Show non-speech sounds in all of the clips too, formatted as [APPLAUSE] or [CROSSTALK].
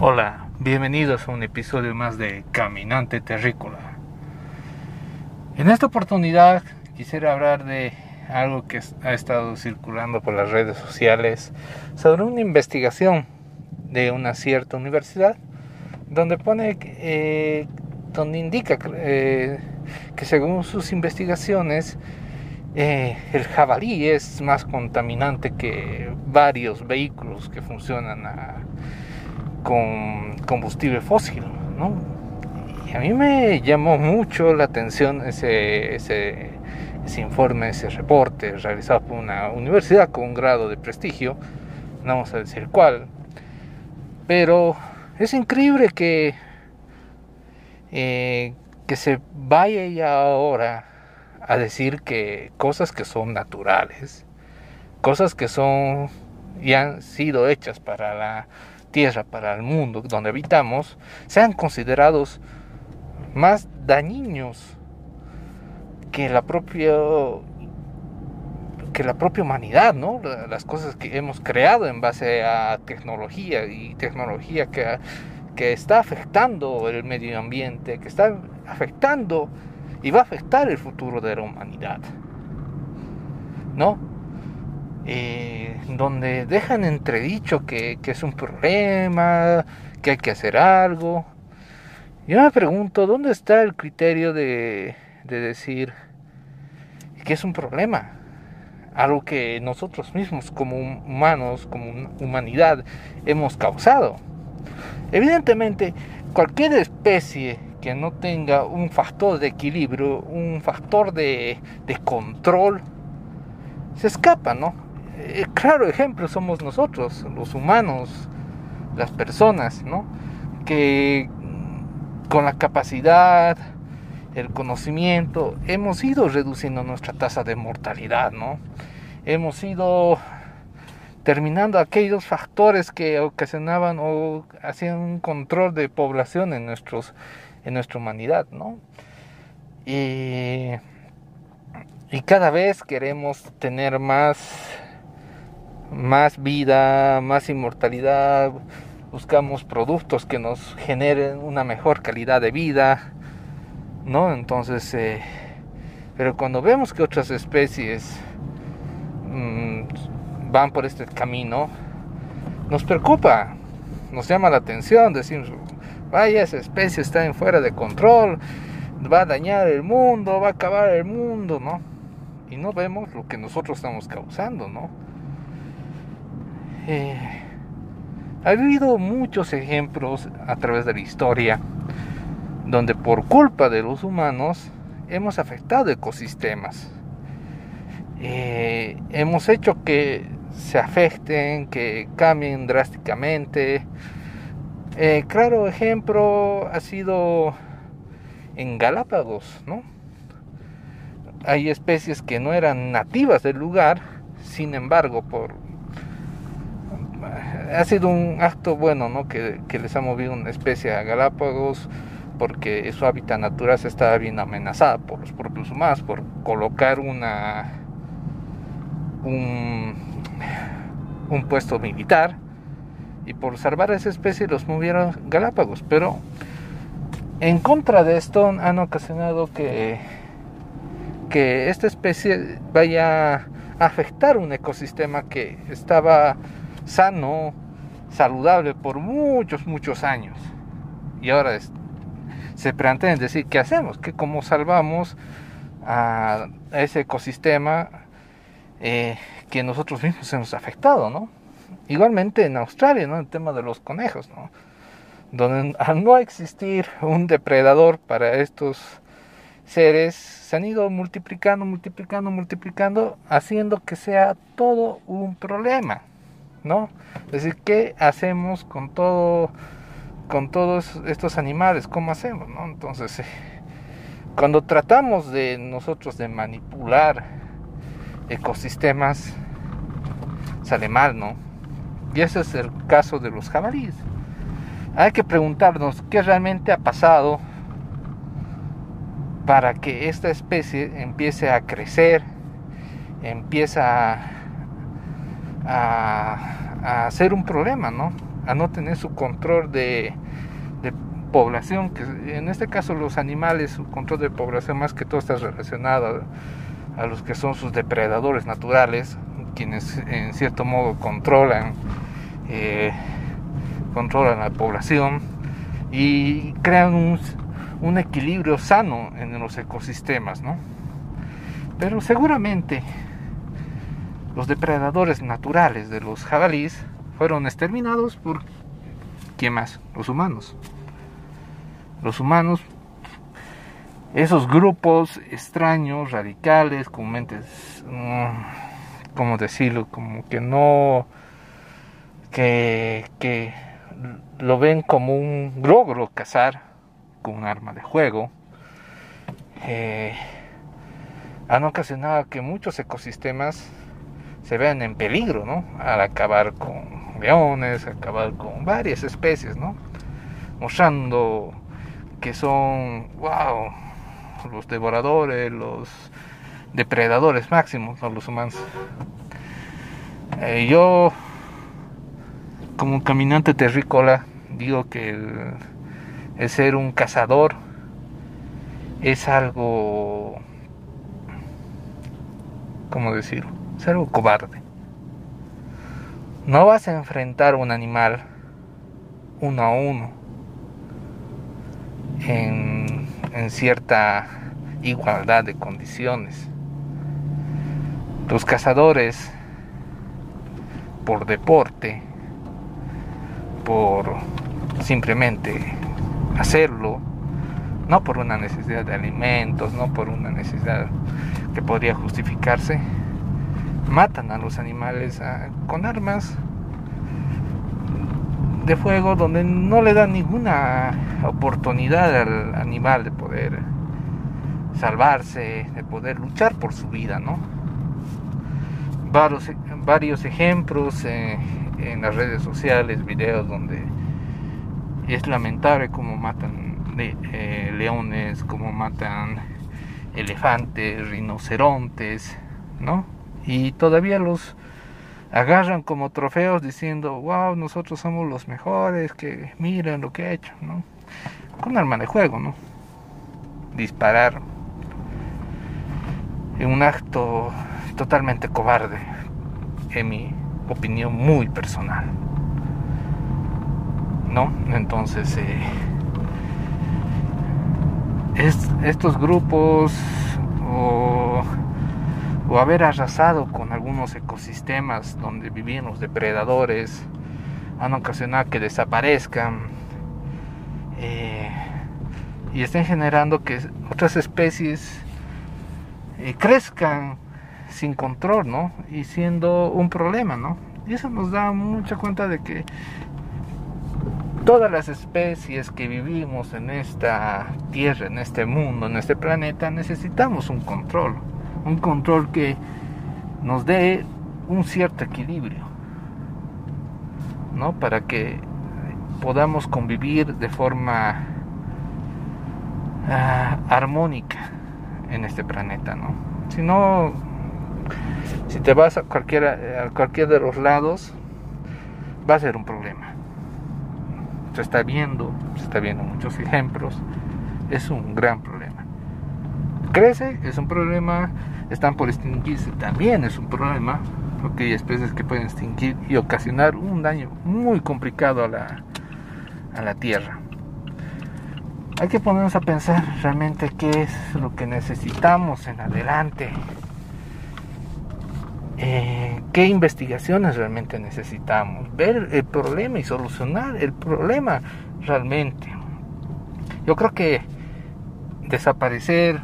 Hola, bienvenidos a un episodio más de Caminante Terrícola. En esta oportunidad quisiera hablar de algo que ha estado circulando por las redes sociales sobre una investigación de una cierta universidad donde pone, eh, donde indica eh, que según sus investigaciones eh, el jabalí es más contaminante que varios vehículos que funcionan con combustible fósil, ¿no? Y a mí me llamó mucho la atención ese, ese, informe, ese reporte realizado por una universidad con un grado de prestigio, no vamos a decir cuál, pero es increíble que, eh, que se vaya ya ahora a decir que cosas que son naturales, cosas que son y han sido hechas para la tierra, para el mundo donde habitamos, sean considerados más dañinos que la propia que la propia humanidad, ¿no? Las cosas que hemos creado en base a tecnología y tecnología que, que está afectando el medio ambiente, que está afectando y va a afectar el futuro de la humanidad. ¿No? Eh, donde dejan entredicho que, es un problema, que hay que hacer algo. Yo me pregunto, ¿dónde está el criterio de decir que es un problema? Algo que nosotros mismos como humanos, como humanidad, hemos causado. Evidentemente, cualquier especie que no tenga un factor de equilibrio, un factor de, control, se escapa, ¿no? Eh, claro ejemplo somos nosotros, los humanos, las personas, ¿no? Que con la capacidad, el conocimiento, hemos ido reduciendo nuestra tasa de mortalidad, ¿no? Hemos ido terminando aquellos factores que ocasionaban o hacían un control de población en nuestros en nuestra humanidad, ¿no? Y, y cada vez queremos tener más, más vida, más inmortalidad, buscamos productos que nos generen una mejor calidad de vida, ¿no? Entonces, eh, pero cuando vemos que otras especies mmm, van por este camino, nos preocupa, nos llama la atención, decimos, vaya, esa especie está en fuera de control, va a dañar el mundo, va a acabar el mundo, ¿no? Y no vemos lo que nosotros estamos causando, ¿no? Eh, ha habido muchos ejemplos a través de la historia donde por culpa de los humanos hemos afectado ecosistemas. Eh, hemos hecho que se afecten, que cambien drásticamente, eh, claro ejemplo ha sido en Galápagos, ¿no? Hay especies que no eran nativas del lugar, sin embargo, por ha sido un acto bueno, ¿no? Que, les ha movido una especie a Galápagos porque su hábitat natural se estaba bien amenazada por los propios humanos por colocar una un, un puesto militar y por salvar a esa especie los movieron Galápagos. Pero en contra de esto han ocasionado que, que esta especie vaya a afectar un ecosistema que estaba sano, saludable por muchos, muchos años. Y ahora se plantean decir, ¿qué hacemos? ¿Qué, ¿Cómo salvamos a, ese ecosistema eh, que nosotros mismos hemos afectado, ¿no? Igualmente en Australia, ¿no? El tema de los conejos, ¿no? Donde al no existir un depredador para estos seres, se han ido multiplicando, multiplicando, multiplicando, haciendo que sea todo un problema, ¿no? Es decir, ¿qué hacemos con todo, con todos estos animales? ¿Cómo hacemos, no? Entonces, eh, cuando tratamos de nosotros de manipular ecosistemas, sale mal, ¿no? Y ese es el caso de los jabalíes. Hay que preguntarnos qué realmente ha pasado para que esta especie empiece a crecer, empieza a, a, ser un problema, ¿no? a no tener su control de, población, que en este caso los animales, su control de población más que todo está relacionado a, a los que son sus depredadores naturales, quienes en cierto modo controlan, eh, controlan la población y crean un, un equilibrio sano en los ecosistemas, ¿no? Pero seguramente los depredadores naturales de los jabalíes fueron exterminados por ¿quién más? Los humanos. Los humanos, esos grupos extraños, radicales, con mentes, mm, ¿cómo decirlo? Como que no, que, que lo ven como un logro cazar con un arma de juego. Eh, han ocasionado que muchos ecosistemas se vean en peligro, ¿no? Al acabar con leones, acabar con varias especies, ¿no? Mostrando que son, wow, los devoradores, los depredadores máximos, ¿no? los humanos. Eh, yo, como caminante terrícola, digo que el, el ser un cazador es algo, ¿cómo decirlo? Es algo cobarde. No vas a enfrentar un animal uno a uno en, en cierta igualdad de condiciones. Los cazadores, por deporte, por simplemente hacerlo, no por una necesidad de alimentos, no por una necesidad que podría justificarse, matan a los animales con armas de fuego donde no le dan ninguna oportunidad al animal de poder salvarse, de poder luchar por su vida, ¿no? Varios, varios ejemplos eh, en las redes sociales, videos donde es lamentable cómo matan eh, leones, cómo matan elefantes, rinocerontes, ¿no? Y todavía los agarran como trofeos diciendo, wow, nosotros somos los mejores, que miren lo que he hecho, ¿no? Con arma de juego, ¿no? Disparar en un acto totalmente cobarde, en mi opinión muy personal, ¿no? Entonces, eh, estos grupos o o haber arrasado con algunos ecosistemas donde vivían los depredadores han ocasionado que desaparezcan eh, y estén generando que otras especies eh, crezcan sin control, ¿no? Y siendo un problema, ¿no? Y eso nos da mucha cuenta de que todas las especies que vivimos en esta tierra, en este mundo, en este planeta, necesitamos un control un control que nos dé un cierto equilibrio, ¿no? Para que podamos convivir de forma ah, armónica en este planeta, ¿no? Si no, si te vas a cualquiera, a cualquier de los lados, va a ser un problema. Se está viendo, se está viendo muchos ejemplos, es un gran problema. Crece, es un problema, están por extinguirse, también es un problema, porque hay especies que pueden extinguir y ocasionar un daño muy complicado a la, a la tierra. Hay que ponernos a pensar realmente qué es lo que necesitamos en adelante. Eh, qué investigaciones realmente necesitamos, ver el problema y solucionar el problema realmente. Yo creo que desaparecer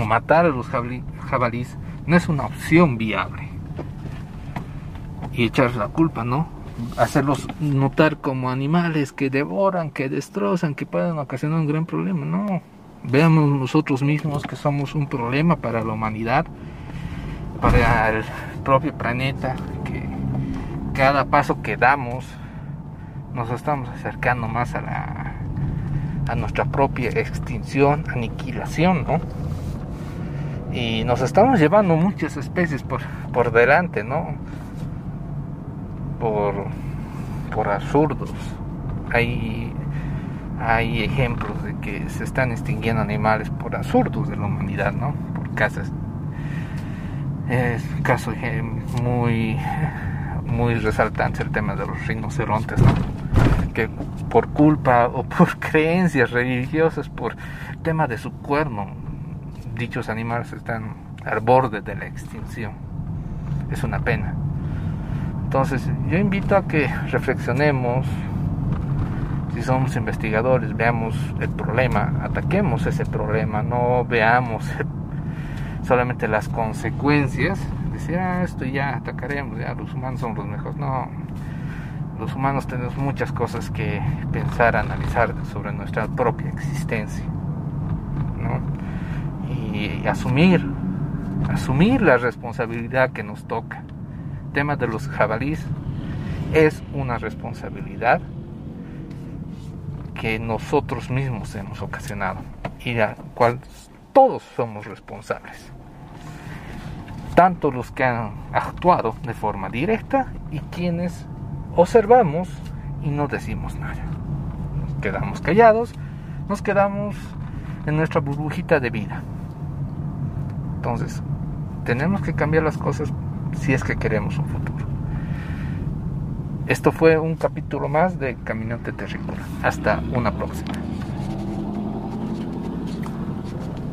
o matar a los jabalíes no es una opción viable. Y echar la culpa, ¿no? Hacerlos notar como animales que devoran, que destrozan, que pueden ocasionar un gran problema. No, veamos nosotros mismos que somos un problema para la humanidad, para el propio planeta, que cada paso que damos nos estamos acercando más a la a nuestra propia extinción, aniquilación, ¿no? Y nos estamos llevando muchas especies por, por delante, ¿no? Por, por absurdos. Hay, hay ejemplos de que se están extinguiendo animales por absurdos de la humanidad, ¿no? Por casas. Es un caso muy, muy resaltante el tema de los rinocerontes, ¿no? Que por culpa o por [LAUGHS] creencias religiosas, por tema de su cuerno, dichos animales están al borde de la extinción. Es una pena. Entonces, yo invito a que reflexionemos, si somos investigadores, veamos el problema, ataquemos ese problema, no veamos [LAUGHS] solamente las consecuencias, decir, ah, esto ya atacaremos, ya los humanos son los mejores. No, los humanos tenemos muchas cosas que pensar, analizar sobre nuestra propia existencia, Y asumir, asumir la responsabilidad que nos toca. El tema de los jabalíes es una responsabilidad que nosotros mismos hemos ocasionado y a cual todos somos responsables. Tanto los que han actuado de forma directa y quienes observamos y no decimos nada. Nos quedamos callados, nos quedamos en nuestra burbujita de vida. Entonces, tenemos que cambiar las cosas si es que queremos un futuro. Esto fue un capítulo más de Caminante Terrícola. Hasta una próxima.